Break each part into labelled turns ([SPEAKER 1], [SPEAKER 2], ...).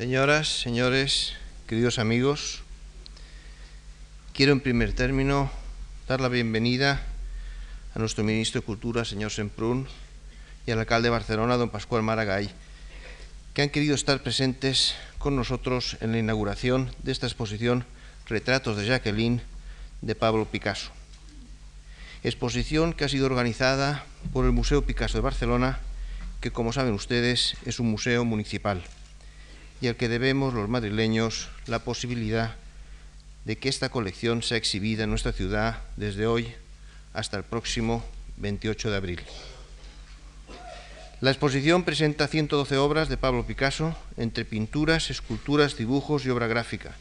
[SPEAKER 1] Señoras, señores, queridos amigos, quiero en primer término dar la bienvenida a nuestro ministro de Cultura, señor Semprún, y al alcalde de Barcelona, don Pascual Maragall, que han querido estar presentes con nosotros en la inauguración de esta exposición Retratos de Jacqueline de Pablo Picasso. Exposición que ha sido organizada por el Museo Picasso de Barcelona, que como saben ustedes es un museo municipal y al que debemos los madrileños la posibilidad de que esta colección sea exhibida en nuestra ciudad desde hoy hasta el próximo 28 de abril. La exposición presenta 112 obras de Pablo Picasso, entre pinturas, esculturas, dibujos y obra gráfica,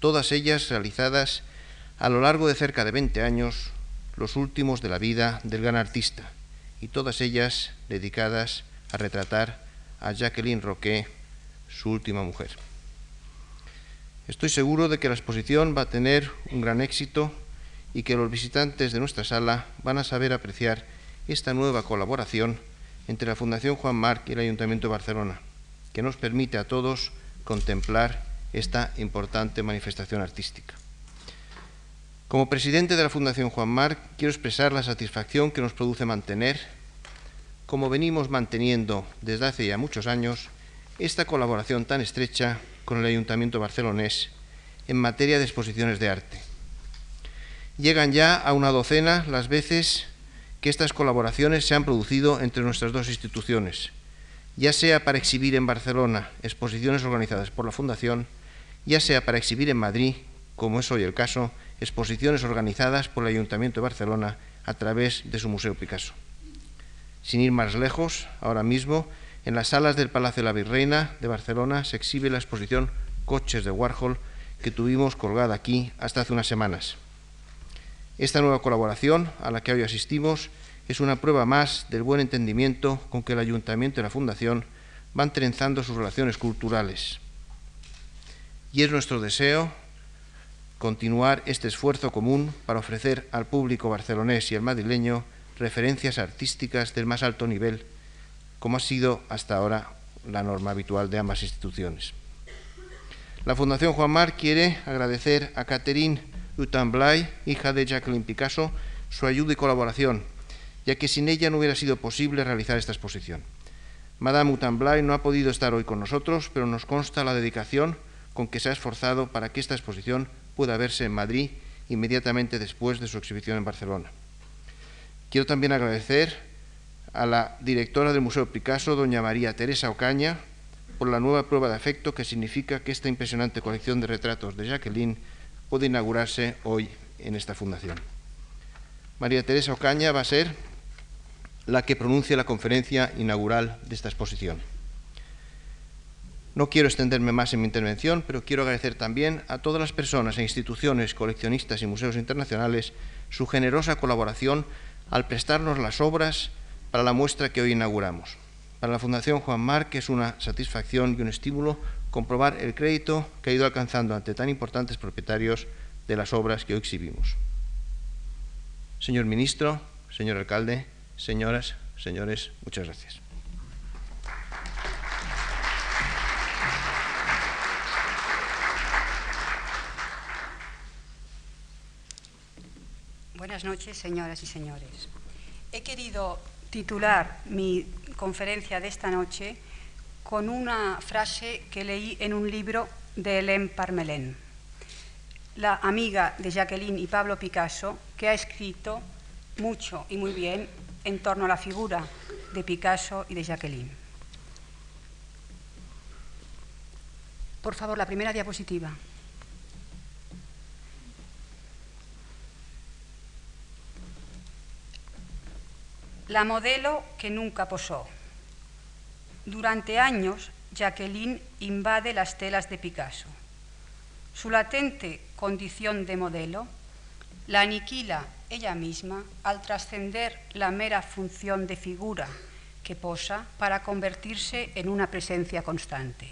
[SPEAKER 1] todas ellas realizadas a lo largo de cerca de 20 años, los últimos de la vida del gran artista, y todas ellas dedicadas a retratar a Jacqueline Roquet, su última mujer. Estoy seguro de que la exposición va a tener un gran éxito y que los visitantes de nuestra sala van a saber apreciar esta nueva colaboración entre la Fundación Juan Marc y el Ayuntamiento de Barcelona, que nos permite a todos contemplar esta importante manifestación artística. Como presidente de la Fundación Juan Marc, quiero expresar la satisfacción que nos produce mantener, como venimos manteniendo desde hace ya muchos años, esta colaboración tan estrecha con el Ayuntamiento barcelonés en materia de exposiciones de arte. Llegan ya a una docena las veces que estas colaboraciones se han producido entre nuestras dos instituciones, ya sea para exhibir en Barcelona exposiciones organizadas por la Fundación, ya sea para exhibir en Madrid, como es hoy el caso, exposiciones organizadas por el Ayuntamiento de Barcelona a través de su Museo Picasso. Sin ir más lejos, ahora mismo en las salas del Palacio de la Virreina de Barcelona se exhibe la exposición Coches de Warhol que tuvimos colgada aquí hasta hace unas semanas. Esta nueva colaboración a la que hoy asistimos es una prueba más del buen entendimiento con que el Ayuntamiento y la Fundación van trenzando sus relaciones culturales. Y es nuestro deseo continuar este esfuerzo común para ofrecer al público barcelonés y al madrileño referencias artísticas del más alto nivel como ha sido hasta ahora la norma habitual de ambas instituciones. La Fundación Juan Mar quiere agradecer a Catherine Utamblay, hija de Jacqueline Picasso, su ayuda y colaboración, ya que sin ella no hubiera sido posible realizar esta exposición. Madame Utamblay no ha podido estar hoy con nosotros, pero nos consta la dedicación con que se ha esforzado para que esta exposición pueda verse en Madrid inmediatamente después de su exhibición en Barcelona. Quiero también agradecer a la directora del Museo Picasso, doña María Teresa Ocaña, por la nueva prueba de afecto que significa que esta impresionante colección de retratos de Jacqueline puede inaugurarse hoy en esta fundación. María Teresa Ocaña va a ser la que pronuncie la conferencia inaugural de esta exposición. No quiero extenderme más en mi intervención, pero quiero agradecer también a todas las personas e instituciones, coleccionistas y museos internacionales su generosa colaboración al prestarnos las obras para la muestra que hoy inauguramos. Para la Fundación Juan Marc es una satisfacción y un estímulo comprobar el crédito que ha ido alcanzando ante tan importantes propietarios de las obras que hoy exhibimos. Señor Ministro, señor Alcalde, señoras, señores, muchas gracias.
[SPEAKER 2] Buenas noches, señoras y señores. He querido titular mi conferencia de esta noche con una frase que leí en un libro de Hélène Parmelén, la amiga de Jacqueline y Pablo Picasso, que ha escrito mucho y muy bien en torno a la figura de Picasso y de Jacqueline. Por favor, la primera diapositiva. La modelo que nunca posó. Durante años, Jacqueline invade las telas de Picasso. Su latente condición de modelo la aniquila ella misma al trascender la mera función de figura que posa para convertirse en una presencia constante.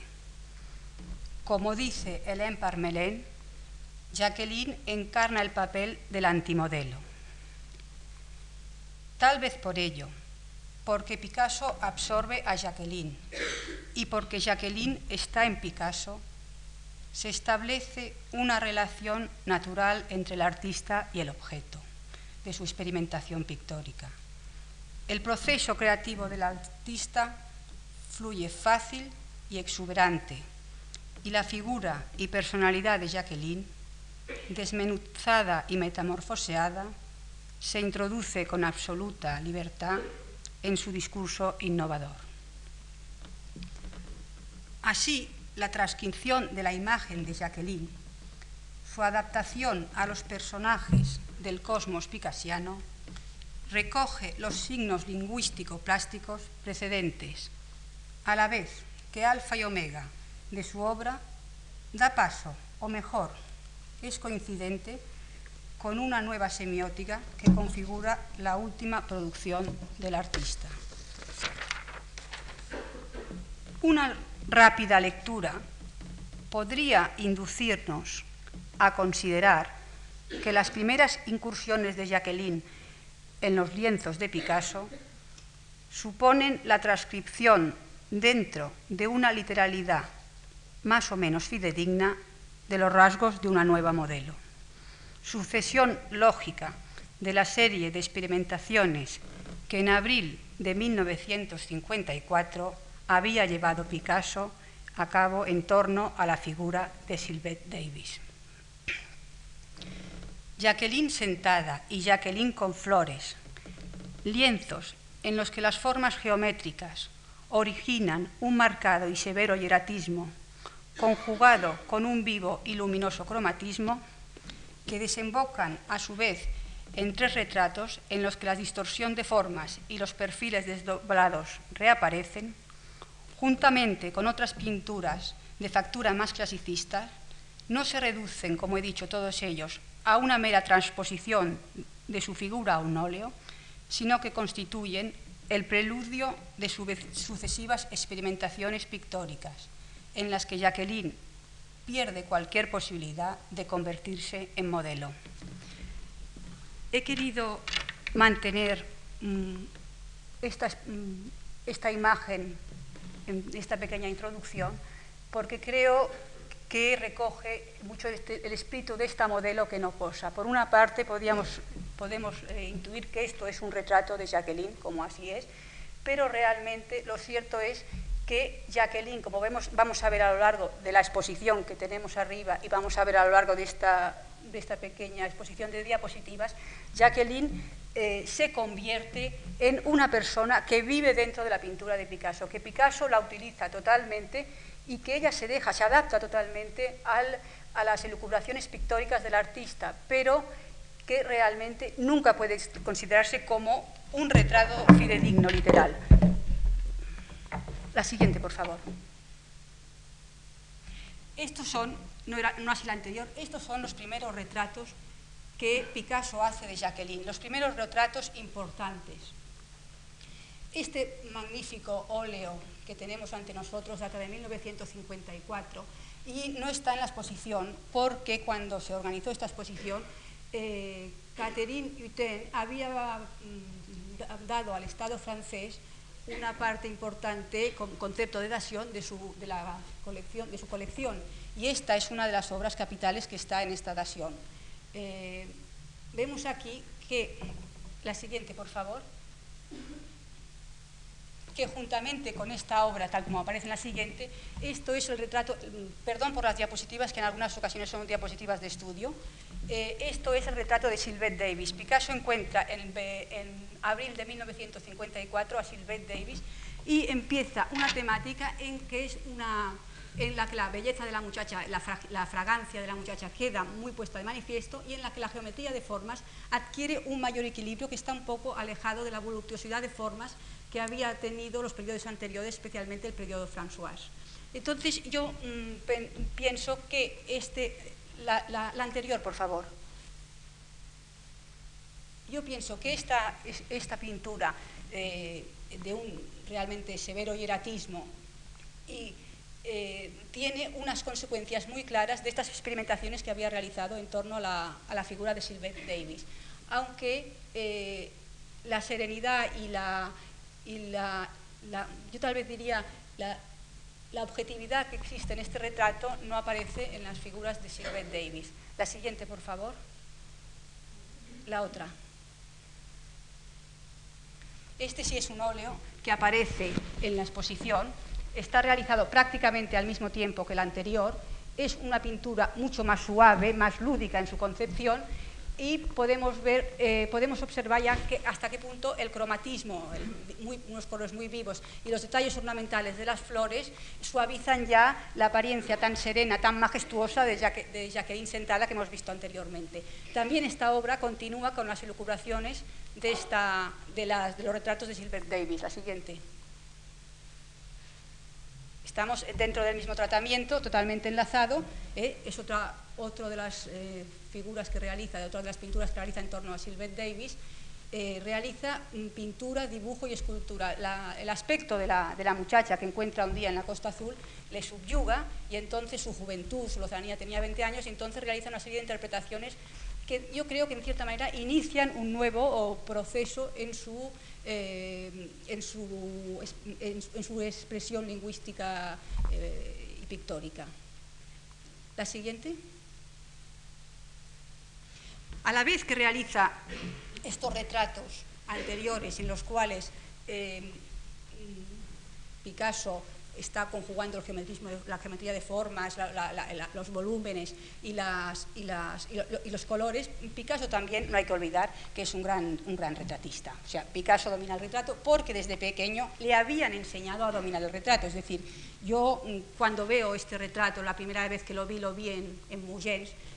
[SPEAKER 2] Como dice Hélène Parmelén, Jacqueline encarna el papel del antimodelo Tal vez por ello, porque Picasso absorbe a Jacqueline y porque Jacqueline está en Picasso, se establece una relación natural entre el artista y el objeto de su experimentación pictórica. El proceso creativo del artista fluye fácil y exuberante, y la figura y personalidad de Jacqueline, desmenuzada y metamorfoseada, se introduce con absoluta libertad en su discurso innovador. Así, la transcripción de la imagen de Jacqueline, su adaptación a los personajes del cosmos picasiano, recoge los signos lingüístico-plásticos precedentes, a la vez que alfa y omega de su obra da paso, o mejor, es coincidente con una nueva semiótica que configura la última producción del artista. Una rápida lectura podría inducirnos a considerar que las primeras incursiones de Jacqueline en los lienzos de Picasso suponen la transcripción dentro de una literalidad más o menos fidedigna de los rasgos de una nueva modelo. Sucesión lógica de la serie de experimentaciones que en abril de 1954 había llevado Picasso a cabo en torno a la figura de Sylvette Davis. Jacqueline sentada y Jacqueline con flores, lienzos en los que las formas geométricas originan un marcado y severo hieratismo, conjugado con un vivo y luminoso cromatismo, que desembocan a su vez en tres retratos en los que la distorsión de formas y los perfiles desdoblados reaparecen, juntamente con otras pinturas de factura más clasicista, no se reducen, como he dicho, todos ellos a una mera transposición de su figura a un óleo, sino que constituyen el preludio de sucesivas experimentaciones pictóricas, en las que Jacqueline pierde cualquier posibilidad de convertirse en modelo. He querido mantener mm, esta, mm, esta imagen en esta pequeña introducción porque creo que recoge mucho este, el espíritu de esta modelo que no posa. Por una parte, podíamos, podemos eh, intuir que esto es un retrato de Jacqueline, como así es, pero realmente lo cierto es que Jacqueline, como vamos a ver a lo largo de la exposición que tenemos arriba y vamos a ver a lo largo de esta, de esta pequeña exposición de diapositivas, Jacqueline eh, se convierte en una persona que vive dentro de la pintura de Picasso, que Picasso la utiliza totalmente y que ella se deja, se adapta totalmente a las elucubraciones pictóricas del artista, pero que realmente nunca puede considerarse como un retrato fidedigno literal. La siguiente, por favor. Estos son, no, era, no así la anterior, estos son los primeros retratos que Picasso hace de Jacqueline, los primeros retratos importantes. Este magnífico óleo que tenemos ante nosotros data de 1954 y no está en la exposición porque cuando se organizó esta exposición, eh, Catherine Hutin había mm, dado al Estado francés una parte importante con concepto de datación de su, de la colección, de su colección y esta es una de las obras capitales que está en esta datación. Eh, vemos aquí que, la siguiente por favor, que juntamente con esta obra, tal como aparece en la siguiente, esto es el retrato, perdón por las diapositivas, que en algunas ocasiones son diapositivas de estudio, eh, esto es el retrato de Sylvette Davis. Picasso encuentra en, en abril de 1954 a Sylvette Davis y empieza una temática en que es una en la que la belleza de la muchacha, la, fragancia de la muchacha queda muy puesta de manifiesto y en la que la geometría de formas adquiere un mayor equilibrio que está un poco alejado de la voluptuosidad de formas que había tenido los periodos anteriores, especialmente el periodo François. Entonces yo mm, pienso que este, la, anterior, por favor. Yo pienso que esta, esta pintura eh, de un realmente severo hieratismo y eh, tiene unas consecuencias muy claras de estas experimentaciones que había realizado en torno a la, figura de Sylvette Davis. Aunque eh, la serenidad y la, y la, yo tal vez diría la, la objetividad que existe en este retrato no aparece en las figuras de Sylvette Davis. La siguiente, por favor. La otra. Este sí es un óleo que aparece en la exposición. Está realizado prácticamente al mismo tiempo que el anterior. Es una pintura mucho más suave, más lúdica en su concepción y podemos ver, eh, podemos observar ya hasta qué punto el cromatismo, unos colores muy vivos y los detalles ornamentales de las flores suavizan ya la apariencia tan serena, tan majestuosa de, Jacqueline Sentada que hemos visto anteriormente. También esta obra continúa con las elucubraciones de, esta, de, las, de los retratos de Silver Davis. La siguiente. Estamos dentro del mismo tratamiento, totalmente enlazado. ¿eh? Es otra, otra de las eh, figuras que realiza, de otras de las pinturas que realiza en torno a Sylvette Davis. Eh, realiza mm, pintura, dibujo y escultura. el aspecto de la, de la, muchacha que encuentra un día en la Costa Azul le subyuga y entonces su juventud, su lozanía tenía 20 años y entonces realiza una serie de interpretaciones que yo creo que en cierta manera inician un nuevo proceso en su, eh, en, su, en, su, expresión lingüística eh, y pictórica. La siguiente. A la vez que realiza estos retratos anteriores en los cuales eh, Picasso está conjugando el geometrismo, la geometría de formas, los volúmenes y, los colores. Picasso también, no hay que olvidar, que es un gran, un gran retratista. O sea, Picasso domina el retrato porque desde pequeño le habían enseñado a dominar el retrato. Es decir, yo mm, cuando veo este retrato, la primera vez que lo vi, lo vi en, en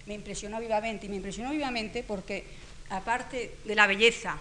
[SPEAKER 2] me impresionó vivamente y me impresionó vivamente porque aparte de la belleza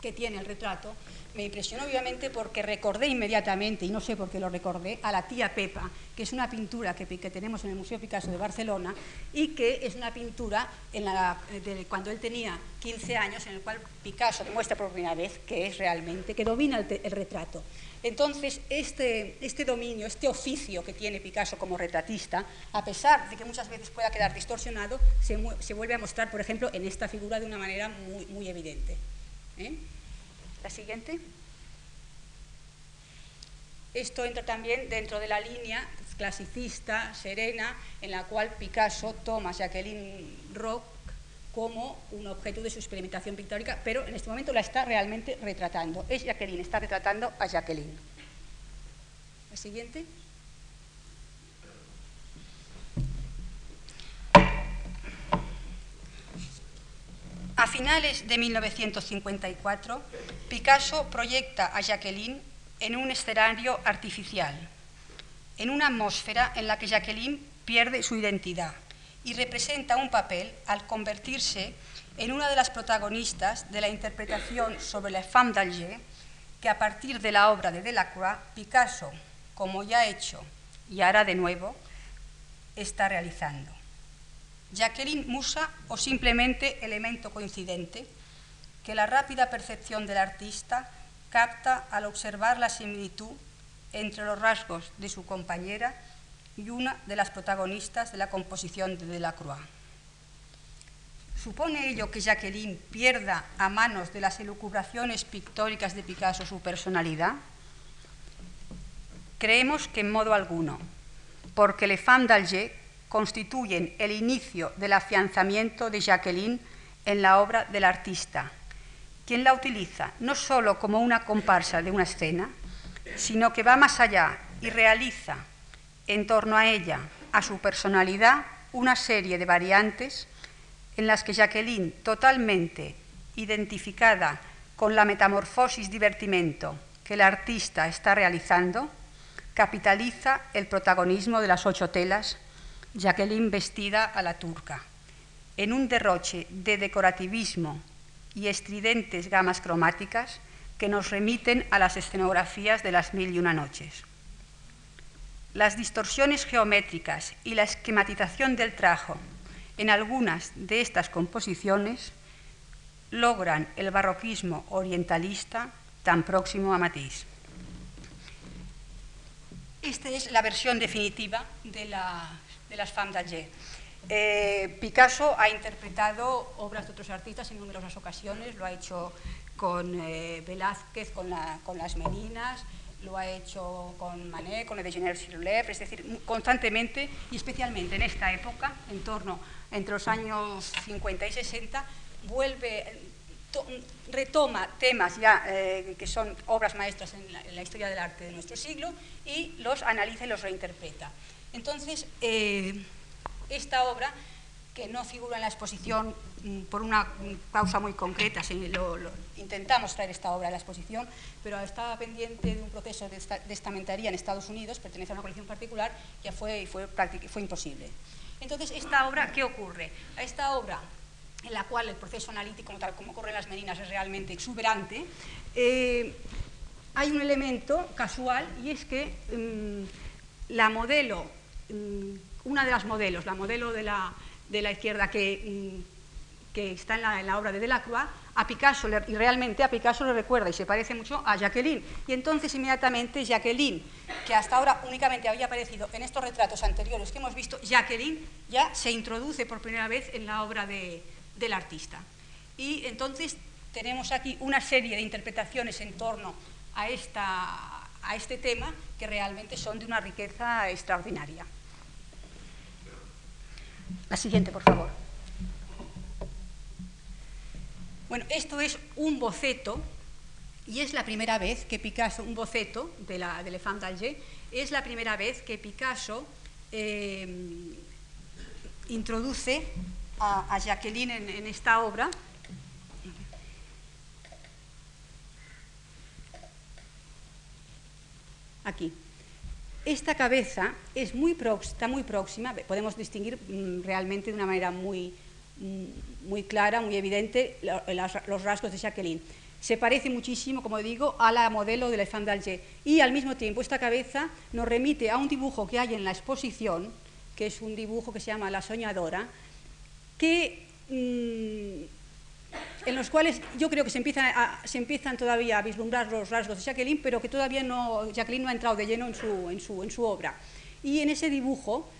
[SPEAKER 2] que tiene el retrato, me impresionó obviamente porque recordé inmediatamente, y no sé por qué lo recordé, a la tía Pepa, que es una pintura que, tenemos en el Museo Picasso de Barcelona y que es una pintura en la, de, cuando él tenía 15 años, en el cual Picasso demuestra por primera vez que es realmente, que domina el, retrato. Entonces, este, este, dominio, este oficio que tiene Picasso como retratista, a pesar de que muchas veces pueda quedar distorsionado, se, se vuelve a mostrar, por ejemplo, en esta figura de una manera muy, muy evidente. ¿eh? La siguiente. Esto entra también dentro de la línea clasicista, serena, en la cual Picasso toma a Jacqueline Rock como un objeto de su experimentación pictórica, pero en este momento la está realmente retratando. Es Jacqueline, está retratando a Jacqueline. La siguiente. A finales de 1954, Picasso proyecta a Jacqueline en un escenario artificial, en una atmósfera en la que Jacqueline pierde su identidad y representa un papel al convertirse en una de las protagonistas de la interpretación sobre la femme d'Alger que a partir de la obra de Delacroix, Picasso, como ya ha hecho y hará de nuevo, está realizando. Jacqueline Musa o simplemente elemento coincidente que la rápida percepción del artista capta al observar la similitud entre los rasgos de su compañera y una de las protagonistas de la composición de Delacroix. ¿Supone ello que Jacqueline pierda a manos de las elucubraciones pictóricas de Picasso su personalidad? Creemos que en modo alguno, porque Le Femme d'Alger constituyen el inicio del afianzamiento de Jacqueline en la obra del artista, quien la utiliza no solo como una comparsa de una escena, sino que va más allá y realiza en torno a ella, a su personalidad, una serie de variantes en las que Jacqueline, totalmente identificada con la metamorfosis divertimento que el artista está realizando, capitaliza el protagonismo de las ocho telas Jacqueline vestida a la turca, en un derroche de decorativismo y estridentes gamas cromáticas que nos remiten a las escenografías de las mil y una noches. Las distorsiones geométricas y la esquematización del trajo en algunas de estas composiciones logran el barroquismo orientalista tan próximo a Matisse. Esta es la versión definitiva de la de las femmes d'Alger. Eh, Picasso ha interpretado obras de otros artistas en numerosas ocasiones, lo ha hecho con eh, Velázquez, con, las Meninas, lo ha hecho con Manet, con de Jenner es decir, constantemente y especialmente en esta época, en torno entre los años 50 y 60, vuelve, retoma temas ya eh, que son obras maestras en la, historia del arte de nuestro siglo y los analiza y los reinterpreta. Entonces, eh, esta obra, que no figura en la exposición mm, por una causa muy concreta, intentamos traer esta obra a la exposición, pero estaba pendiente de un proceso de, estamentaría en Estados Unidos, pertenece a una colección particular, ya fue, fue, fue imposible. Entonces, esta obra, ¿qué ocurre? A esta obra en la cual el proceso analítico, tal como ocurre en las meninas, es realmente exuberante, eh, hay un elemento casual y es que mm, la modelo, mm, una de las modelos, la modelo de la, de la izquierda que, mm, que está en la, en la, obra de Delacroix, a Picasso, y realmente a Picasso le recuerda y se parece mucho a Jacqueline. Y entonces inmediatamente Jacqueline, que hasta ahora únicamente había aparecido en estos retratos anteriores que hemos visto, Jacqueline ya se introduce por primera vez en la obra de, del artista. Y entonces tenemos aquí una serie de interpretaciones en torno a, esta, a este tema que realmente son de una riqueza extraordinaria. La siguiente, por favor. Bueno, esto es un boceto y es la primera vez que Picasso, un boceto de la de Le d'Alger, es la primera vez que Picasso eh, introduce a, Jacqueline en, esta obra. Aquí. Esta cabeza es muy está muy próxima, podemos distinguir mm, realmente de una manera muy, mm, clara, muy evidente, los rasgos de Jacqueline. Se parece muchísimo, como digo, a la modelo de la Femme d'Alger. Y al mismo tiempo esta cabeza nos remite a un dibujo que hay en la exposición, que es un dibujo que se llama La Soñadora, que, mm, en los cuales yo creo que se empiezan, todavía a vislumbrar los rasgos de Jacqueline, pero que todavía no, Jacqueline no ha entrado de lleno en su, obra. Y en ese dibujo,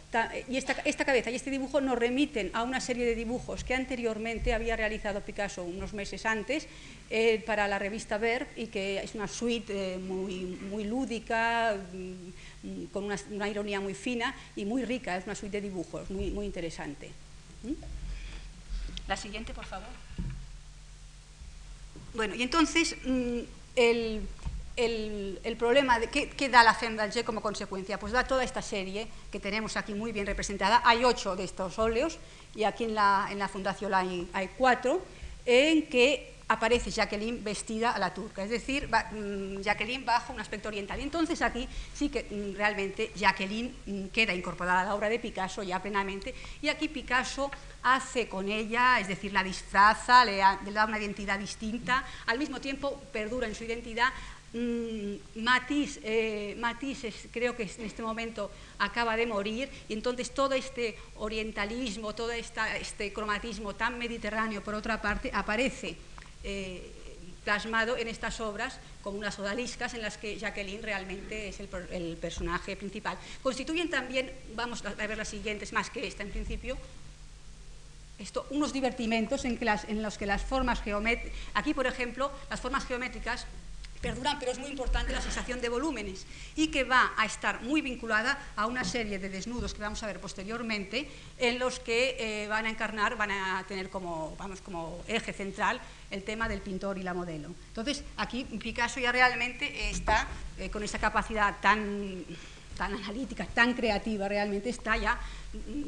[SPEAKER 2] y esta, cabeza y este dibujo nos remiten a una serie de dibujos que anteriormente había realizado Picasso unos meses antes eh, para la revista Verb y que es una suite eh, muy, muy lúdica, mm, con una, una, ironía muy fina y muy rica, es una suite de dibujos muy, muy interesante. ¿Mm? La siguiente, por favor. Bueno, y entonces mm, el, problema de qué, da la G como consecuencia, pues da toda esta serie que tenemos aquí muy bien representada. Hay ocho de estos óleos y aquí en la, en la Fundación hay, hay cuatro, en que aparece Jacqueline vestida a la turca, es decir, mm, Jacqueline bajo un aspecto oriental. Entonces aquí sí que mm, realmente Jacqueline mm, queda incorporada a la obra de Picasso ya plenamente, y aquí Picasso hace con ella, es decir, la disfraza, le, da una identidad distinta, al mismo tiempo perdura en su identidad Matisse, eh, creo que en este momento acaba de morir. Y entonces todo este orientalismo, todo este cromatismo tan mediterráneo por otra parte aparece eh, plasmado en estas obras como unas odaliscas en las que Jacqueline realmente es el, personaje principal. Constituyen también, vamos a ver las siguientes, más que esta en principio, esto, unos divertimentos en, en los que las formas geométricas, aquí por ejemplo, las formas geométricas perduran, pero es muy importante la sensación de volúmenes y que va a estar muy vinculada a una serie de desnudos que vamos a ver posteriormente, en los que eh, van a encarnar, van a tener como, vamos, como eje central el tema del pintor y la modelo. Entonces, aquí Picasso ya realmente está eh, con esa capacidad tan, tan analítica, tan creativa, realmente está ya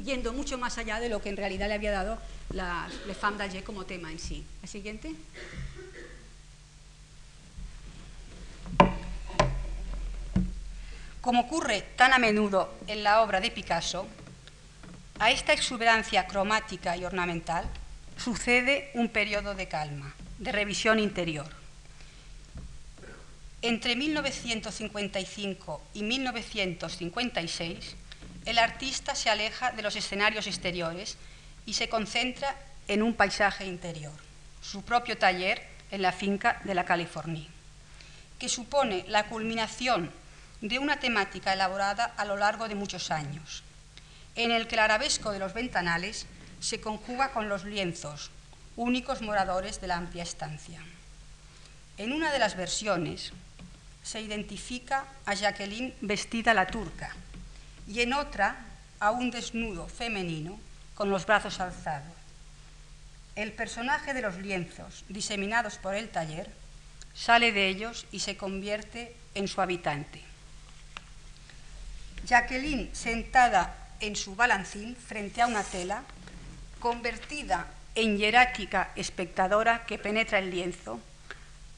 [SPEAKER 2] yendo mucho más allá de lo que en realidad le había dado la Le Femme d'Alger como tema en sí. ¿La siguiente? Como ocurre tan a menudo en la obra de Picasso, a esta exuberancia cromática y ornamental sucede un periodo de calma, de revisión interior. Entre 1955 y 1956, el artista se aleja de los escenarios exteriores y se concentra en un paisaje interior, su propio taller en la finca de la California, que supone la culminación de una temática elaborada a lo largo de muchos años, en el que el arabesco de los ventanales se conjuga con los lienzos, únicos moradores de la amplia estancia. En una de las versiones se identifica a Jacqueline vestida la turca y en otra a un desnudo femenino con los brazos alzados. El personaje de los lienzos diseminados por el taller sale de ellos y se convierte en su habitante. Jacqueline sentada en su balancín frente a una tela, convertida en hierática espectadora que penetra el lienzo,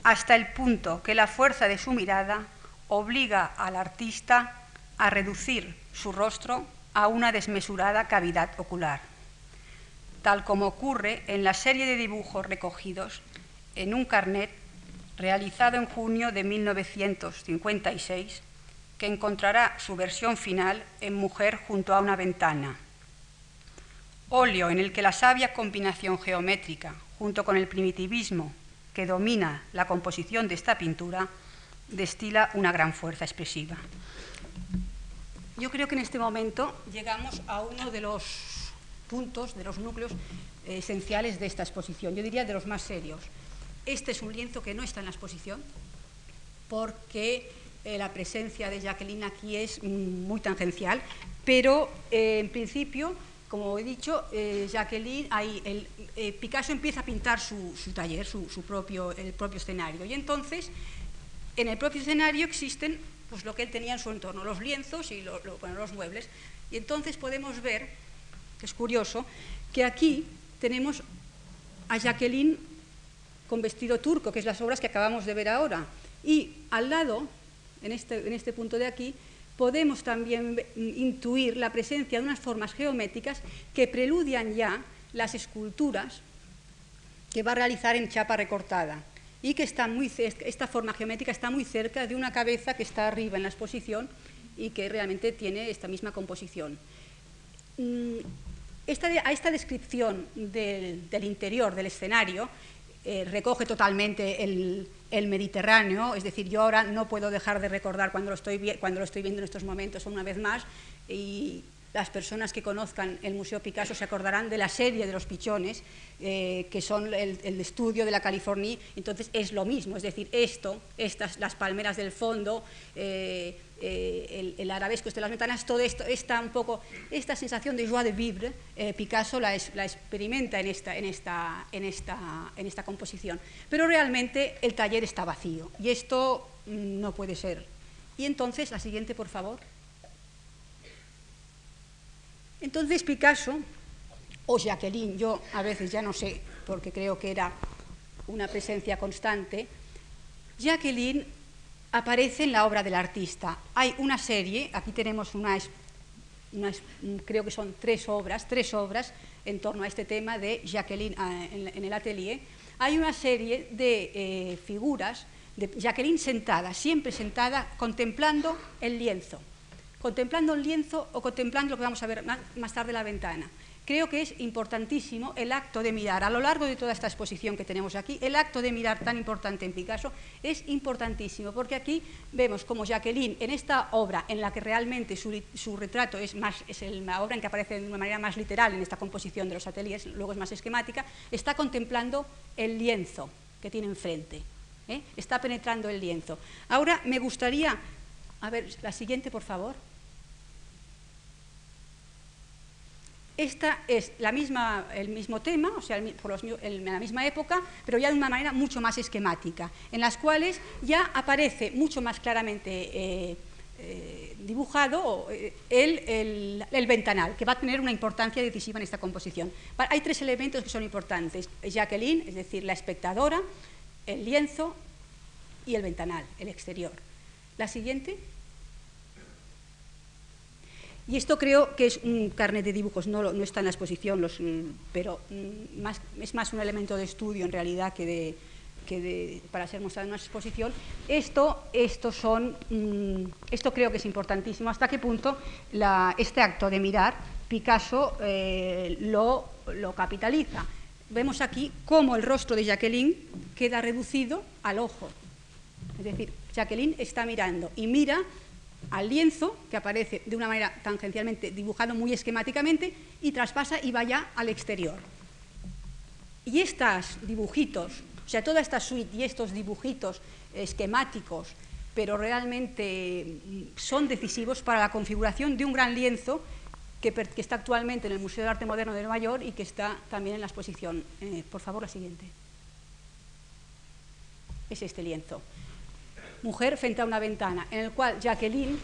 [SPEAKER 2] hasta el punto que la fuerza de su mirada obliga al artista a reducir su rostro a una desmesurada cavidad ocular, tal como ocurre en la serie de dibujos recogidos en un carnet realizado en junio de 1956, que encontrará su versión final en Mujer junto a una ventana. Óleo en el que la sabia combinación geométrica, junto con el primitivismo que domina la composición de esta pintura, destila una gran fuerza expresiva. Yo creo que en este momento llegamos a uno de los puntos, de los núcleos eh, esenciales de esta exposición, yo diría de los más serios. Este es un lienzo que no está en la exposición porque eh, la presencia de Jacqueline aquí es mm, muy tangencial, pero eh, en principio, como he dicho, eh, Jacqueline, el, Picasso empieza a pintar su, taller, su, propio, el propio escenario, y entonces en el propio escenario existen pues, lo que él tenía en su entorno, los lienzos y los muebles, y entonces podemos ver, que es curioso, que aquí tenemos a Jacqueline con vestido turco, que es las obras que acabamos de ver ahora. Y al lado, en este, en este punto de aquí, podemos también intuir la presencia de unas formas geométricas que preludian ya las esculturas que va a realizar en chapa recortada y que esta forma geométrica está muy cerca de una cabeza que está arriba en la exposición y que realmente tiene esta misma composición. Mm, a esta descripción del interior del escenario eh, recoge totalmente el, Mediterráneo, es decir, yo ahora no puedo dejar de recordar cuando lo estoy, cuando lo estoy viendo en estos momentos una vez más, y las personas que conozcan el Museo Picasso se acordarán de la serie de los pichones, eh, que son el, estudio de la California, entonces es lo mismo, es decir, esto, estas, las palmeras del fondo, eh, eh, el, arabesco de las ventanas, todo esto, esta, un poco, esta sensación de joie de vivre, Picasso la, la, experimenta en esta, en, esta, en, esta, en esta composición, pero realmente el taller está vacío y esto mm, no puede ser. Y entonces, la siguiente, por favor. Entonces Picasso, o Jacqueline, yo a veces ya no sé, porque creo que era una presencia constante, Jacqueline aparece en la obra del artista. Hay una serie, aquí tenemos unas, creo que son tres obras, tres obras en torno a este tema de Jacqueline ah, en el atelier. Hay una serie de eh, figuras de Jacqueline sentada, siempre sentada, contemplando el lienzo contemplando el lienzo o contemplando lo que vamos a ver más tarde la ventana. Creo que es importantísimo el acto de mirar, a lo largo de toda esta exposición que tenemos aquí, el acto de mirar tan importante en Picasso es importantísimo, porque aquí vemos como Jacqueline, en esta obra en la que realmente su, retrato es, más, es la obra en que aparece de una manera más literal en esta composición de los ateliers, luego es más esquemática, está contemplando el lienzo que tiene enfrente, ¿eh? está penetrando el lienzo. Ahora me gustaría, a ver, la siguiente por favor. Esta es la misma, el mismo tema, o sea, por en la misma época, pero ya de una manera mucho más esquemática, en las cuales ya aparece mucho más claramente eh, eh, dibujado eh, el, el, ventanal, que va a tener una importancia decisiva en esta composición. Hay tres elementos que son importantes, Jacqueline, es decir, la espectadora, el lienzo y el ventanal, el exterior. La siguiente. Y esto creo que es un carnet de dibujos, no, no está en la exposición, los, mm, pero mm, es más un elemento de estudio en realidad que, de, que para ser mostrado en una exposición. Esto, esto, son, mm, esto creo que es importantísimo. ¿Hasta qué punto este acto de mirar Picasso eh, lo, lo capitaliza? Vemos aquí cómo el rostro de Jacqueline queda reducido al ojo. Es decir, Jacqueline está mirando y mira al lienzo, que aparece de una manera tangencialmente dibujado muy esquemáticamente, y traspasa y vaya al exterior. Y estos dibujitos O sea, toda esta suite y estos dibujitos esquemáticos, pero realmente mm, son decisivos para la configuración de un gran lienzo que, está actualmente en el Museo de Arte Moderno de Nueva York y que está también en la exposición. Eh, por favor, la siguiente. Es este lienzo. Mujer frente a una ventana, en el cual Jacqueline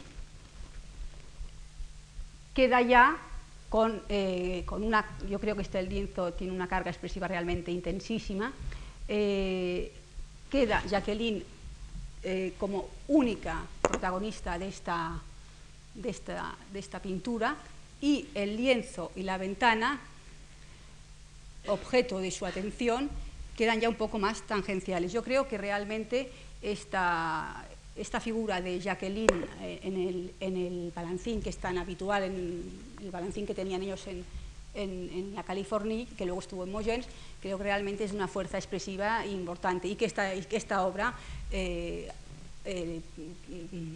[SPEAKER 2] queda ya con, eh, con, una, yo creo que este lienzo tiene una carga expresiva realmente intensísima, eh, queda Jacqueline eh, como única protagonista de esta, de, esta, de esta pintura y el lienzo y la ventana, objeto de su atención, quedan ya un poco más tangenciales. Yo creo que realmente esta, esta figura de Jacqueline eh, en el, en el, balancín, que es tan habitual, en el balancín que tenían ellos en, en, la California, que luego estuvo en Mogens, creo que realmente es una fuerza expresiva importante y que esta, esta obra eh, eh,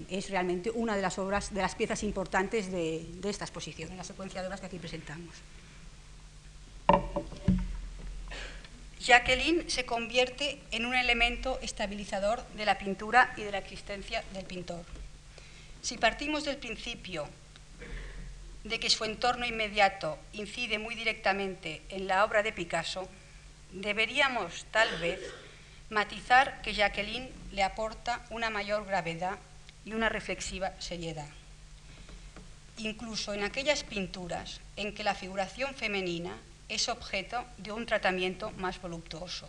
[SPEAKER 2] es realmente una de las obras, de las piezas importantes de, de esta exposición, en la secuencia de obras que aquí presentamos. Jacqueline se convierte en un elemento estabilizador de la pintura y de la existencia del pintor. Si partimos del principio de que su entorno inmediato incide muy directamente en la obra de Picasso, deberíamos tal vez matizar que Jacqueline le aporta una mayor gravedad y una reflexiva seriedad. Incluso en aquellas pinturas en que la figuración femenina es objeto de un tratamiento más voluptuoso.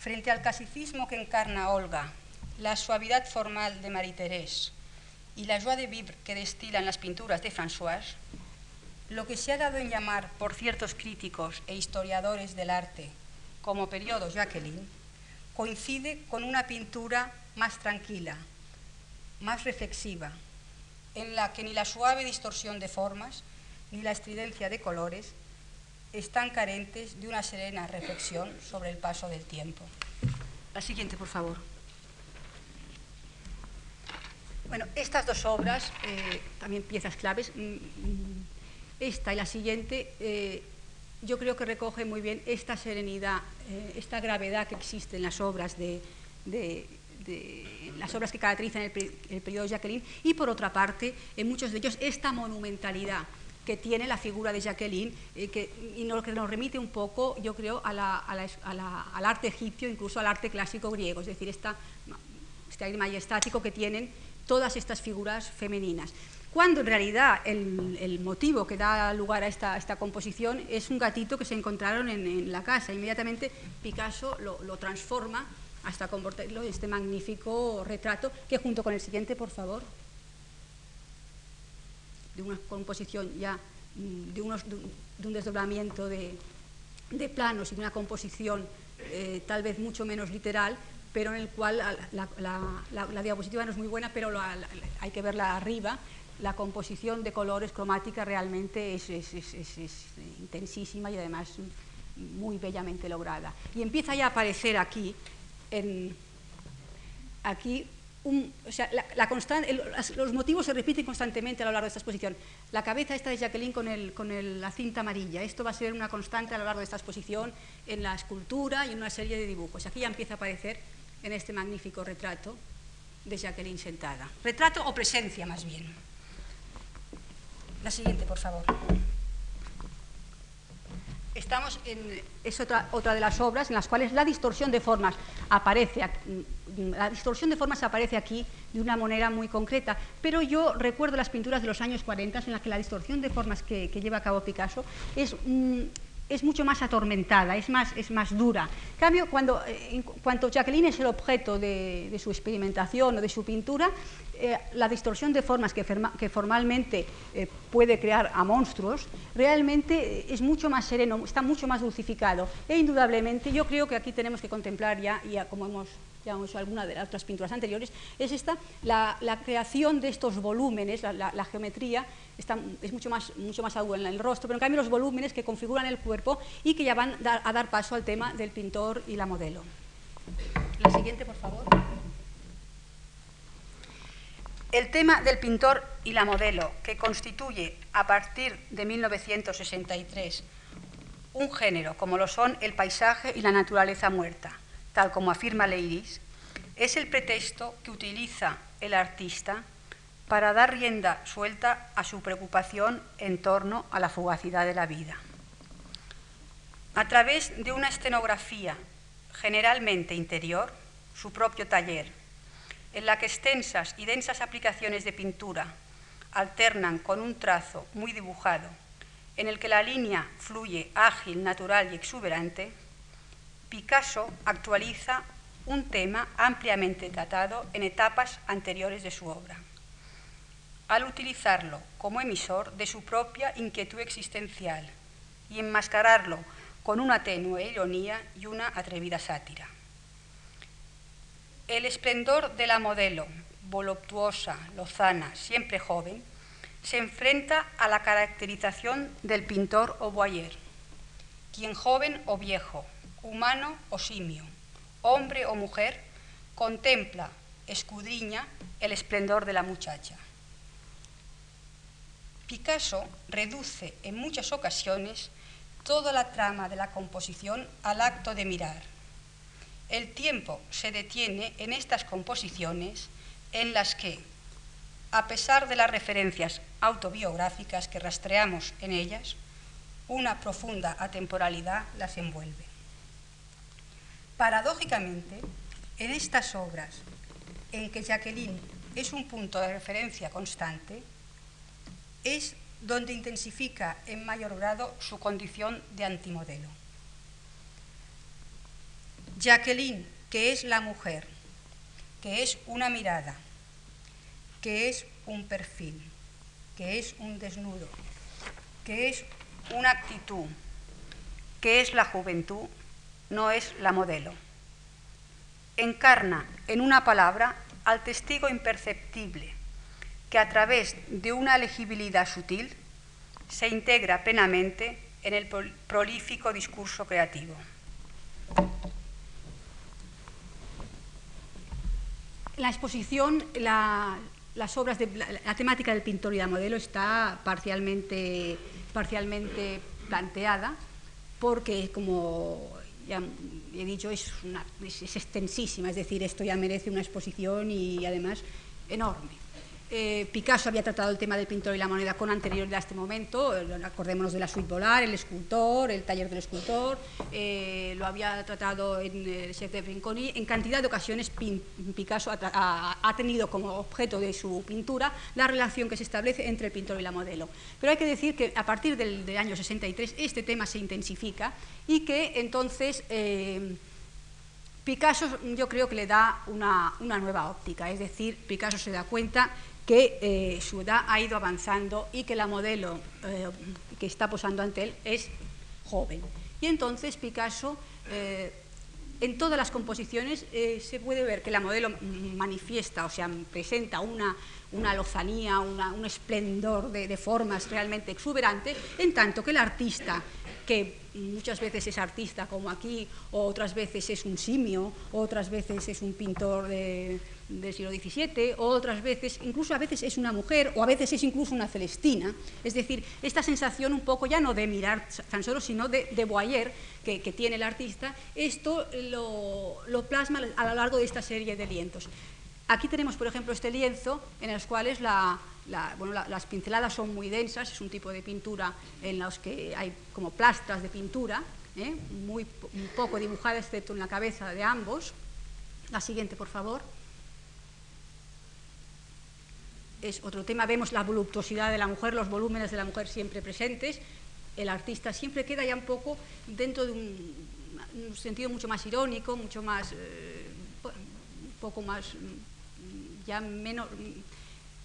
[SPEAKER 2] Frente al clasicismo que encarna Olga, la suavidad formal de Marie-Thérèse y la joie de vivre que destilan las pinturas de François, lo que se ha dado en llamar por ciertos críticos e historiadores del arte como periodo Jacqueline, coincide con una pintura más tranquila, más reflexiva, en la que ni la suave distorsión de formas ni la estridencia de colores están carentes de una serena reflexión sobre el paso del tiempo. La siguiente, por favor. Bueno, estas dos obras, eh, también piezas claves, mm, mm, esta y la siguiente, eh, yo creo que recoge muy bien esta serenidad, eh, esta gravedad que existe en las obras de, las obras que caracterizan el, el periodo de Jacqueline y por otra parte, en muchos de ellos, esta monumentalidad que tiene la figura de Jacqueline eh, que, y nos, que nos remite un poco, yo creo, al arte egipcio, incluso al arte clásico griego, es decir, esta, este aire majestático que tienen todas estas figuras femeninas. Cuando en realidad el, motivo que da lugar a esta, esta, composición es un gatito que se encontraron en, la casa. Inmediatamente Picasso lo, lo transforma hasta convertirlo en este magnífico retrato que junto con el siguiente, por favor de una composición ya, mm, de, unos, de un desdoblamiento de, de, planos y de una composición eh, tal vez mucho menos literal, pero en el cual la, la, diapositiva no es muy buena, pero hay que verla arriba. La composición de colores cromática realmente es, es, es, es, intensísima y además muy bellamente lograda. Y empieza ya a aparecer aquí, en, aquí sea, la, los motivos se repiten constantemente a lo largo de esta exposición. La cabeza esta de Jacqueline con, el, con la cinta amarilla. Esto va a ser una constante a lo largo de esta exposición en la escultura y en una serie de dibujos. Aquí ya empieza a aparecer en este magnífico retrato de Jacqueline sentada. Retrato o presencia, más bien. La siguiente, por favor. Estamos en, es otra, otra de las obras en las cuales la distorsión de formas aparece la distorsión de formas aparece aquí de una manera muy concreta, pero yo recuerdo las pinturas de los años 40 en las que la distorsión de formas que, lleva a cabo Picasso es, es mucho más atormentada, es más, es más dura. En cambio, cuando, eh, Jacqueline es el objeto de, su experimentación o de su pintura, eh, la distorsión de formas que, formalmente eh, puede crear a monstruos, realmente es mucho más sereno, está mucho más dulcificado. E indudablemente, yo creo que aquí tenemos que contemplar ya, y como hemos ya hemos hecho alguna de las otras pinturas anteriores, es esta, la, creación de estos volúmenes, la, geometría está, es mucho más, mucho más aguda en el rostro, pero en cambio los volúmenes que configuran el cuerpo y que ya van a dar paso al tema del pintor y la modelo. La siguiente, por favor. El tema del pintor y la modelo, que constituye a partir de 1963 un género como lo son el paisaje y la naturaleza muerta, tal como afirma Leiris, es el pretexto que utiliza el artista para dar rienda suelta a su preocupación en torno a la fugacidad de la vida. A través de una escenografía generalmente interior, su propio taller, en la que extensas y densas aplicaciones de pintura alternan con un trazo muy dibujado, en el que la línea fluye ágil, natural y exuberante, Picasso actualiza un tema ampliamente tratado en etapas anteriores de su obra, al utilizarlo como emisor de su propia inquietud existencial y enmascararlo con una tenue ironía y una atrevida sátira. El esplendor de la modelo, voluptuosa, lozana, siempre joven, se enfrenta a la caracterización del pintor o boyer, quien joven o viejo, humano o simio, hombre o mujer, contempla, escudriña el esplendor de la muchacha. Picasso reduce en muchas ocasiones toda la trama de la composición al acto de mirar. El tiempo se detiene en estas composiciones en las que, a pesar de las referencias autobiográficas que rastreamos en ellas, una profunda atemporalidad las envuelve. Paradójicamente, en estas obras en que Jacqueline es un punto de referencia constante, es donde intensifica en mayor grado su condición de antimodelo. Jacqueline, que es la mujer, que es una mirada, que es un perfil, que es un desnudo, que es una actitud, que es la juventud, no es la modelo. Encarna en una palabra al testigo imperceptible, que a través de una legibilidad sutil se integra plenamente en el prolífico discurso creativo. La exposición, las obras de la, temática del pintor y la modelo está parcialmente, parcialmente planteada porque, como ya he dicho, es, es extensísima, es decir, esto ya merece una exposición y además enorme. Eh, Picasso había tratado el tema del pintor y la moneda con anterioridad a este momento, eh, acordémonos de la suite Volar, el escultor, el taller del escultor, eh, lo había tratado en el Chef de Brinconi. En cantidad de ocasiones Picasso ha, tenido como objeto de su pintura la relación que se establece entre el pintor y la modelo. Pero hay que decir que a partir del, año 63 este tema se intensifica y que entonces... Picasso yo creo que le da una, nueva óptica, es decir, Picasso se da cuenta que eh, su edad ha ido avanzando y que la modelo eh, que está posando ante él es joven. Y entonces Picasso, eh, en todas las composiciones, se puede ver que la modelo manifiesta, o sea, presenta una, una lozanía, un esplendor de, de formas realmente exuberante, en tanto que el artista que muchas veces es artista como aquí, o otras veces es un simio, otras veces es un pintor del siglo XVII, o otras veces, incluso a veces es una mujer, o a veces es incluso una celestina. Es decir, esta sensación un poco ya no de mirar tan solo, sino de, de boyer que, tiene el artista, esto lo, lo plasma a lo largo de esta serie de lienzos. Aquí tenemos, por ejemplo, este lienzo en los cuales las pinceladas son muy densas, es un tipo de pintura en los que hay como plastras de pintura, ¿eh? muy un poco dibujada, excepto en la cabeza de ambos. La siguiente, por favor. Es otro tema, vemos la voluptuosidad de la mujer, los volúmenes de la mujer siempre presentes. El artista siempre queda ya un poco dentro de un, sentido mucho más irónico, mucho más, eh, un poco más ya menos,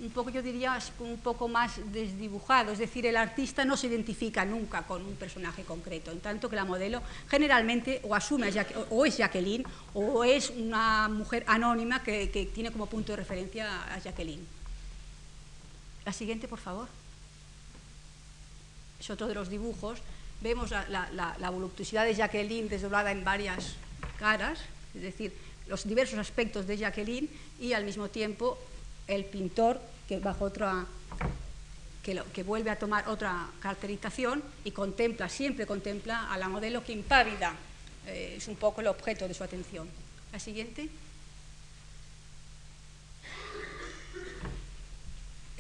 [SPEAKER 2] un poco yo diría un poco más desdibujado, es decir, el artista no se identifica nunca con un personaje concreto, en tanto que la modelo generalmente o asume o es Jacqueline o es una mujer anónima que, tiene como punto de referencia a Jacqueline. La siguiente, por favor. Es otro de los dibujos. Vemos la, voluptuosidad de Jacqueline desdoblada en varias caras, es decir, los diversos aspectos de Jacqueline y al mismo tiempo el pintor que bajo otra que, vuelve a tomar otra caracterización y contempla, siempre contempla a la modelo que impávida, eh, es un poco el objeto de su atención. La siguiente.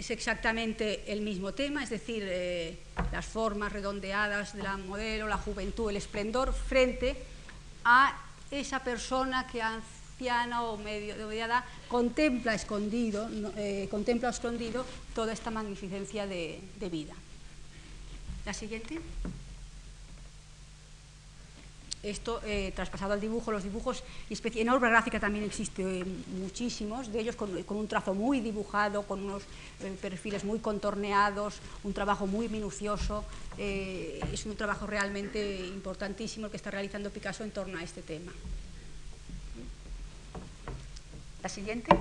[SPEAKER 2] Es exactamente el mismo tema, es decir, eh, las formas redondeadas de la modelo, la juventud, el esplendor, frente a esa persona que anciana o medio de contempla escondido, eh, contempla escondido toda esta magnificencia de, vida. La siguiente. Esto eh, traspasado al dibujo, los dibujos, en obra gráfica también existen eh, muchísimos, de ellos con, un trazo muy dibujado, con unos perfiles muy contorneados, un trabajo muy minucioso. es un trabajo realmente importantísimo el que está realizando Picasso en torno a este tema. La siguiente.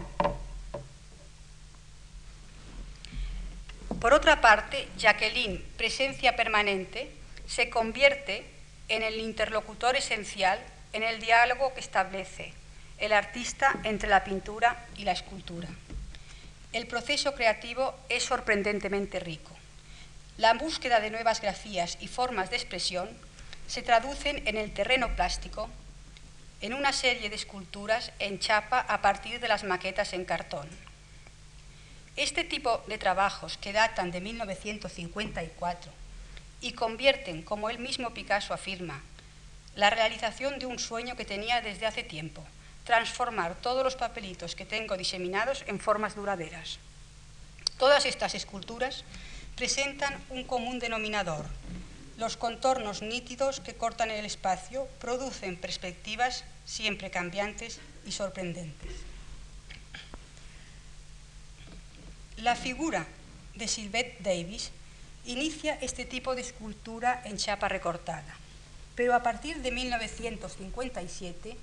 [SPEAKER 2] Por otra parte, Jacqueline, presencia permanente, se convierte en el interlocutor esencial en el diálogo que establece el artista entre la pintura y la escultura. El proceso creativo es sorprendentemente rico. La búsqueda de nuevas grafías y formas de expresión se traducen en el terreno plástico en una serie de esculturas en chapa a partir de las maquetas en cartón. Este tipo de trabajos que datan de 1954 y convierten, como el mismo Picasso afirma, la realización de un sueño que tenía desde hace tiempo, transformar todos los papelitos que tengo diseminados en formas duraderas. Todas estas esculturas presentan un común denominador, los contornos nítidos que cortan el espacio producen perspectivas siempre cambiantes y sorprendentes. La figura de Sylvette Davis inicia este tipo de escultura en chapa recortada, pero a partir de 1957,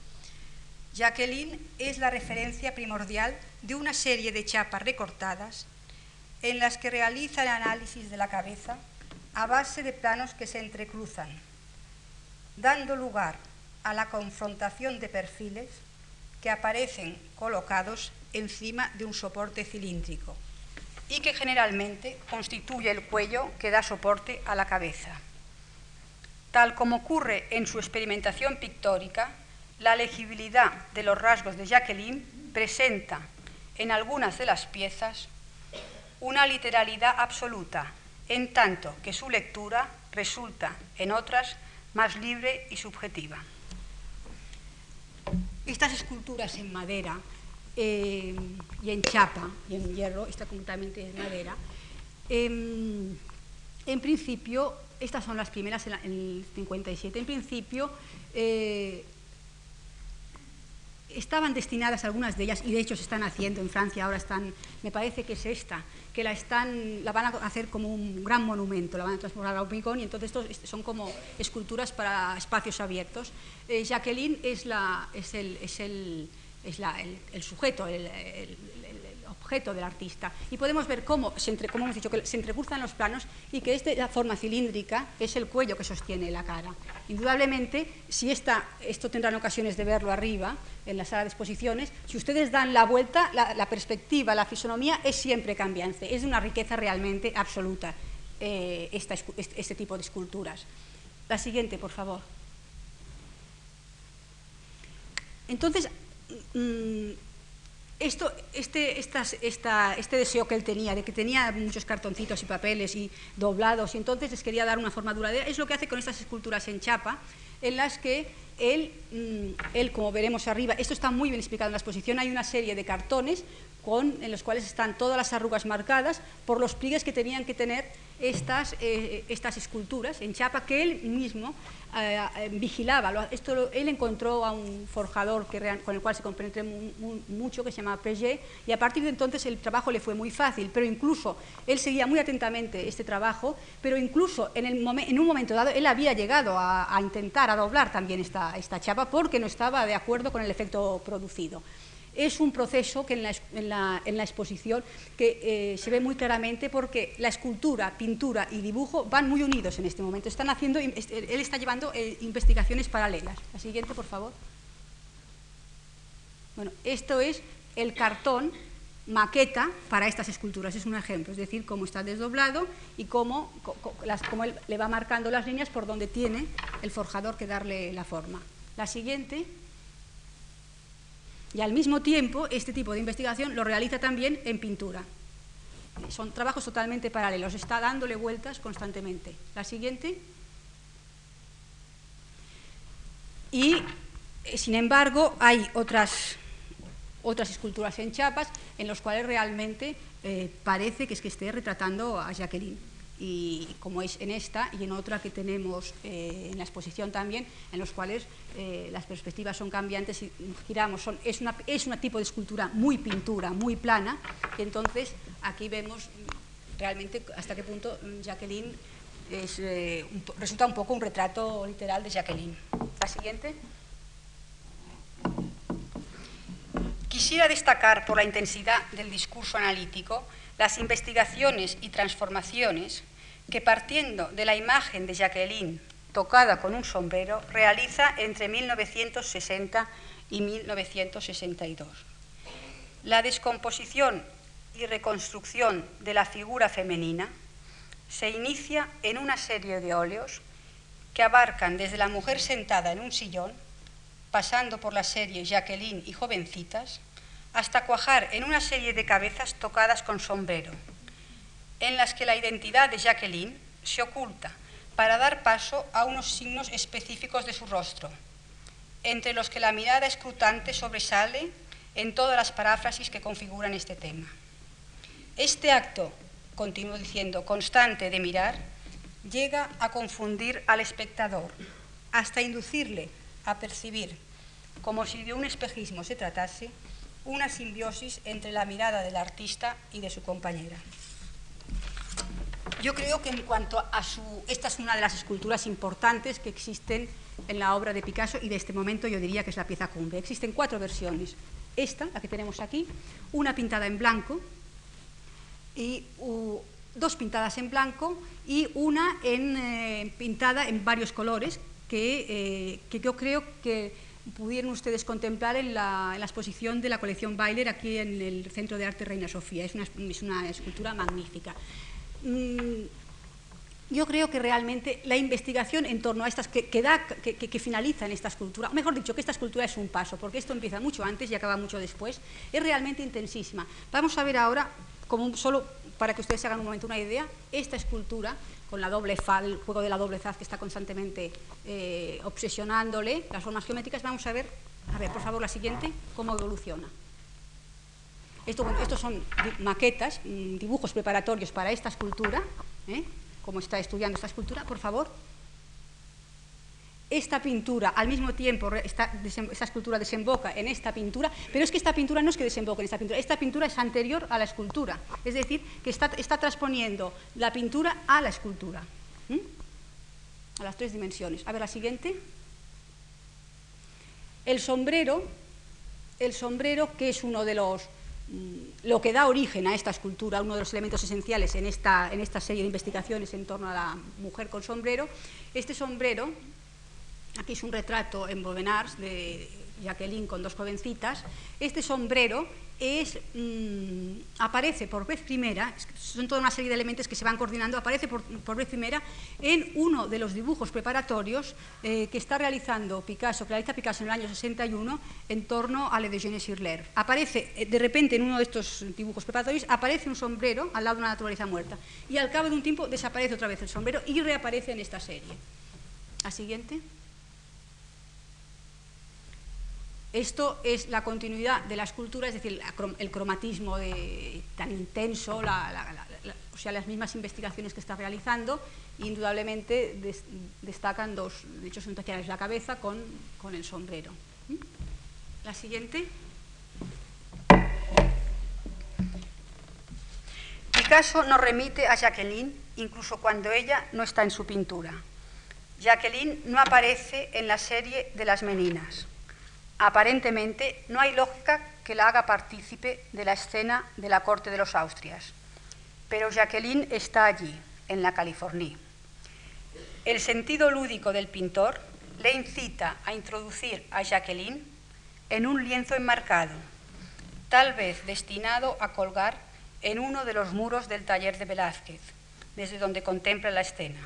[SPEAKER 2] Jacqueline es la referencia primordial de una serie de chapas recortadas en las que realiza el análisis de la cabeza a base de planos que se entrecruzan, dando lugar a la confrontación de perfiles que aparecen colocados encima de un soporte cilíndrico y que generalmente constituye el cuello que da soporte a la cabeza. Tal como ocurre en su experimentación pictórica, la legibilidad de los rasgos de Jacqueline presenta en algunas de las piezas una literalidad absoluta en tanto que su lectura resulta en otras más libre y subjetiva. Estas esculturas en madera eh, y en chapa y en hierro, esta completamente en madera, em, en principio, estas son las primeras en, el 57, en principio eh, estaban destinadas algunas de ellas, y de hecho se están haciendo en Francia, ahora están, me parece que es esta, que la, están, la van a hacer como un gran monumento, la van a transformar a hormigón y entonces estos son como esculturas para espacios abiertos. Eh, Jacqueline es, la, es, el, es, el, es la, el, sujeto, el, objeto del artista. Y podemos ver cómo, se entre, como hemos dicho, que se entrecruzan los planos y que esta forma cilíndrica es el cuello que sostiene la cara. Indudablemente, si esta, esto tendrán ocasiones de verlo arriba, en la sala de exposiciones, si ustedes dan la vuelta, la, perspectiva, la fisonomía es siempre cambiante, es de una riqueza realmente absoluta eh, este, tipo de esculturas. La siguiente, por favor. Entonces, esto, este, este deseo que él tenía, de que tenía muchos cartoncitos y papeles y doblados, y entonces les quería dar una forma duradera, es lo que hace con estas esculturas en chapa, en las que él, mm, él, como veremos arriba, esto está muy bien explicado en la exposición, hay una serie de cartones en los cuales están todas las arrugas marcadas por los pliegues que tenían que tener estas, eh, estas esculturas en chapa que él mismo eh, eh, vigilaba. Esto, él encontró a un forjador que, con el cual se compenetró mucho, que se llama Peget, y a partir de entonces el trabajo le fue muy fácil, pero incluso él seguía muy atentamente este trabajo, pero incluso en, el en un momento dado él había llegado a, intentar, a doblar también esta, esta chapa porque no estaba de acuerdo con el efecto producido es un proceso que en la, exposición que eh, se ve muy claramente porque la escultura, pintura y dibujo van muy unidos en este momento. Están haciendo, él está llevando eh, investigaciones paralelas. La siguiente, por favor. Bueno, esto es el cartón maqueta para estas esculturas, es un ejemplo, es decir, cómo está desdoblado y cómo, él le va marcando las líneas por donde tiene el forjador que darle la forma. La siguiente. Y al mismo tiempo, este tipo de investigación lo realiza también en pintura. Son trabajos totalmente paralelos, está dándole vueltas constantemente. La siguiente. Y, sin embargo, hay otras otras esculturas en chapas en los cuales realmente eh, parece que es que esté retratando a Jacqueline. Y como es en esta y en otra que tenemos eh, en la exposición también, en los cuales eh, las perspectivas son cambiantes y giramos. Son, es, una, es un tipo de escultura muy pintura, muy plana, y entonces aquí vemos realmente hasta qué punto Jacqueline es, resulta un poco un retrato literal de Jacqueline. La siguiente. Quisiera destacar por la intensidad del discurso analítico las investigaciones y transformaciones que partiendo de la imagen de Jacqueline tocada con un sombrero realiza entre 1960 y 1962. La descomposición y reconstrucción de la figura femenina se inicia en una serie de óleos que abarcan desde la mujer sentada en un sillón, pasando por la serie Jacqueline y jovencitas, hasta cuajar en una serie de cabezas tocadas con sombrero, en las que la identidad de Jacqueline se oculta para dar paso a unos signos específicos de su rostro, entre los que la mirada escrutante sobresale en todas las paráfrasis que configuran este tema. Este acto, continúo diciendo, constante de mirar, llega a confundir al espectador, hasta inducirle a percibir, como si de un espejismo se tratase, una simbiosis entre la mirada del artista y de su compañera. Yo creo que en cuanto a su... Esta es una de las esculturas importantes que existen en la obra de Picasso y de este momento yo diría que es la pieza cumbre. Existen cuatro versiones. Esta, la que tenemos aquí, una pintada en blanco y dos pintadas en blanco y una en, eh, pintada en varios colores que, eh, que yo creo que pudieron ustedes contemplar en la, exposición de la colección Bailer aquí en el Centro de Arte Reina Sofía. Es una, escultura magnífica. Mm, yo creo que realmente la investigación en torno a estas, que, que, finaliza en esta escultura, mejor dicho, que esta escultura es un paso, porque esto empieza mucho antes y acaba mucho después, es realmente intensísima. Vamos a ver ahora, como solo para que ustedes se hagan un momento una idea, esta escultura con la doble faz, el juego de la doble faz que está constantemente eh, obsesionándole, las formas geométricas, vamos a ver, a ver, por favor, la siguiente, cómo evoluciona. Esto, estos son maquetas, mm, dibujos preparatorios para esta escultura, ¿eh? como está estudiando esta escultura, por favor esta pintura, al mismo tiempo, esta, escultura desemboca en esta pintura, pero es que esta pintura no es que desemboque en esta pintura, esta pintura es anterior a la escultura, es decir, que está, transponiendo la pintura a la escultura, a las tres dimensiones. A ver, la siguiente. El sombrero, el sombrero que es uno de los mm, lo que da origen a esta escultura, uno de los elementos esenciales en esta, en esta serie de investigaciones en torno a la mujer con sombrero, este sombrero Aquí es un retrato en Bovenars de Jacqueline con dos jovencitas. Este sombrero es, mm, aparece por vez primera, son toda una serie de elementos que se van coordinando, aparece por, vez primera en uno de los dibujos preparatorios eh, que está realizando Picasso, que realiza Picasso en el año 61 en torno a Le de Sirler. Aparece, eh, de repente, en uno de estos dibujos preparatorios, aparece un sombrero al lado de una naturaleza muerta y al cabo de un tiempo desaparece otra vez el sombrero y reaparece en esta serie. La siguiente. Esto es la continuidad de la escultura, es decir, el cromatismo tan intenso, o sea, las mismas investigaciones que está realizando, indudablemente destacan dos, de hecho son la cabeza con, con el sombrero. ¿Mm? La siguiente. Picasso nos remite a Jacqueline incluso cuando ella no está en su pintura. Jacqueline no aparece en la serie de las meninas. Aparentemente no hay lógica que la haga partícipe de la escena de la corte de los Austrias, pero Jacqueline está allí, en la California. El sentido lúdico del pintor le incita a introducir a Jacqueline en un lienzo enmarcado, tal vez destinado a colgar en uno de los muros del taller de Velázquez, desde donde contempla la escena.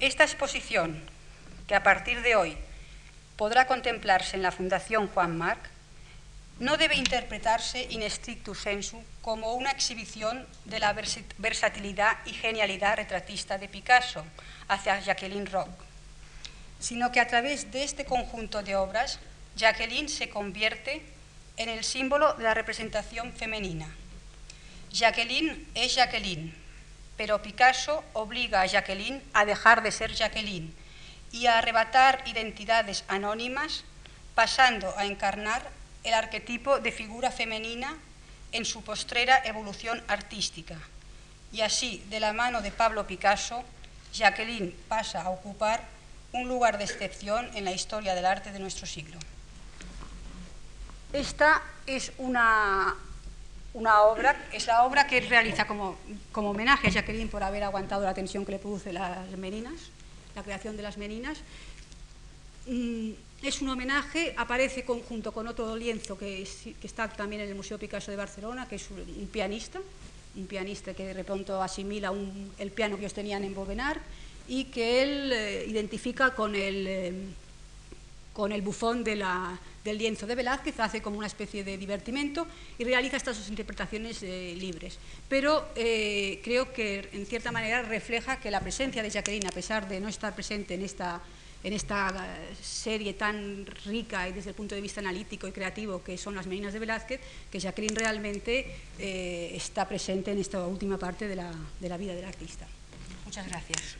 [SPEAKER 2] Esta exposición, que a partir de hoy podrá contemplarse en la Fundación Juan Marc, no debe interpretarse in stricto sensu como una exhibición de la versatilidad y genialidad retratista de Picasso hacia Jacqueline Rock, sino que a través de este conjunto de obras, Jacqueline se convierte en el símbolo de la representación femenina. Jacqueline es Jacqueline, pero Picasso obliga a Jacqueline a dejar de ser Jacqueline y a arrebatar identidades anónimas, pasando a encarnar el arquetipo de figura femenina en su postrera evolución artística. Y así, de la mano de Pablo Picasso, Jacqueline pasa a ocupar un lugar de excepción en la historia del arte de nuestro siglo. Esta es una, una obra, es la obra que realiza como, como homenaje a Jacqueline por haber aguantado la tensión que le produce las meninas, la creación de las meninas. Mm, es un homenaje, aparece junto con otro lienzo que, está también en el Museo Picasso de Barcelona, que es un, pianista, un pianista que de pronto asimila el piano que ellos tenían en Bovenar y que él eh, identifica con el, eh, con el bufón del lienzo de Velázquez, hace como una especie de divertimento y realiza estas dos interpretaciones eh, libres. Pero creo que en cierta manera refleja que la presencia de Jacqueline, a pesar de no estar presente en esta en esta eh, serie tan rica y desde el punto de vista analítico y creativo que son las Meninas de Velázquez, que Jacqueline realmente eh, está presente en esta última parte de la, de la vida del artista. Muchas gracias.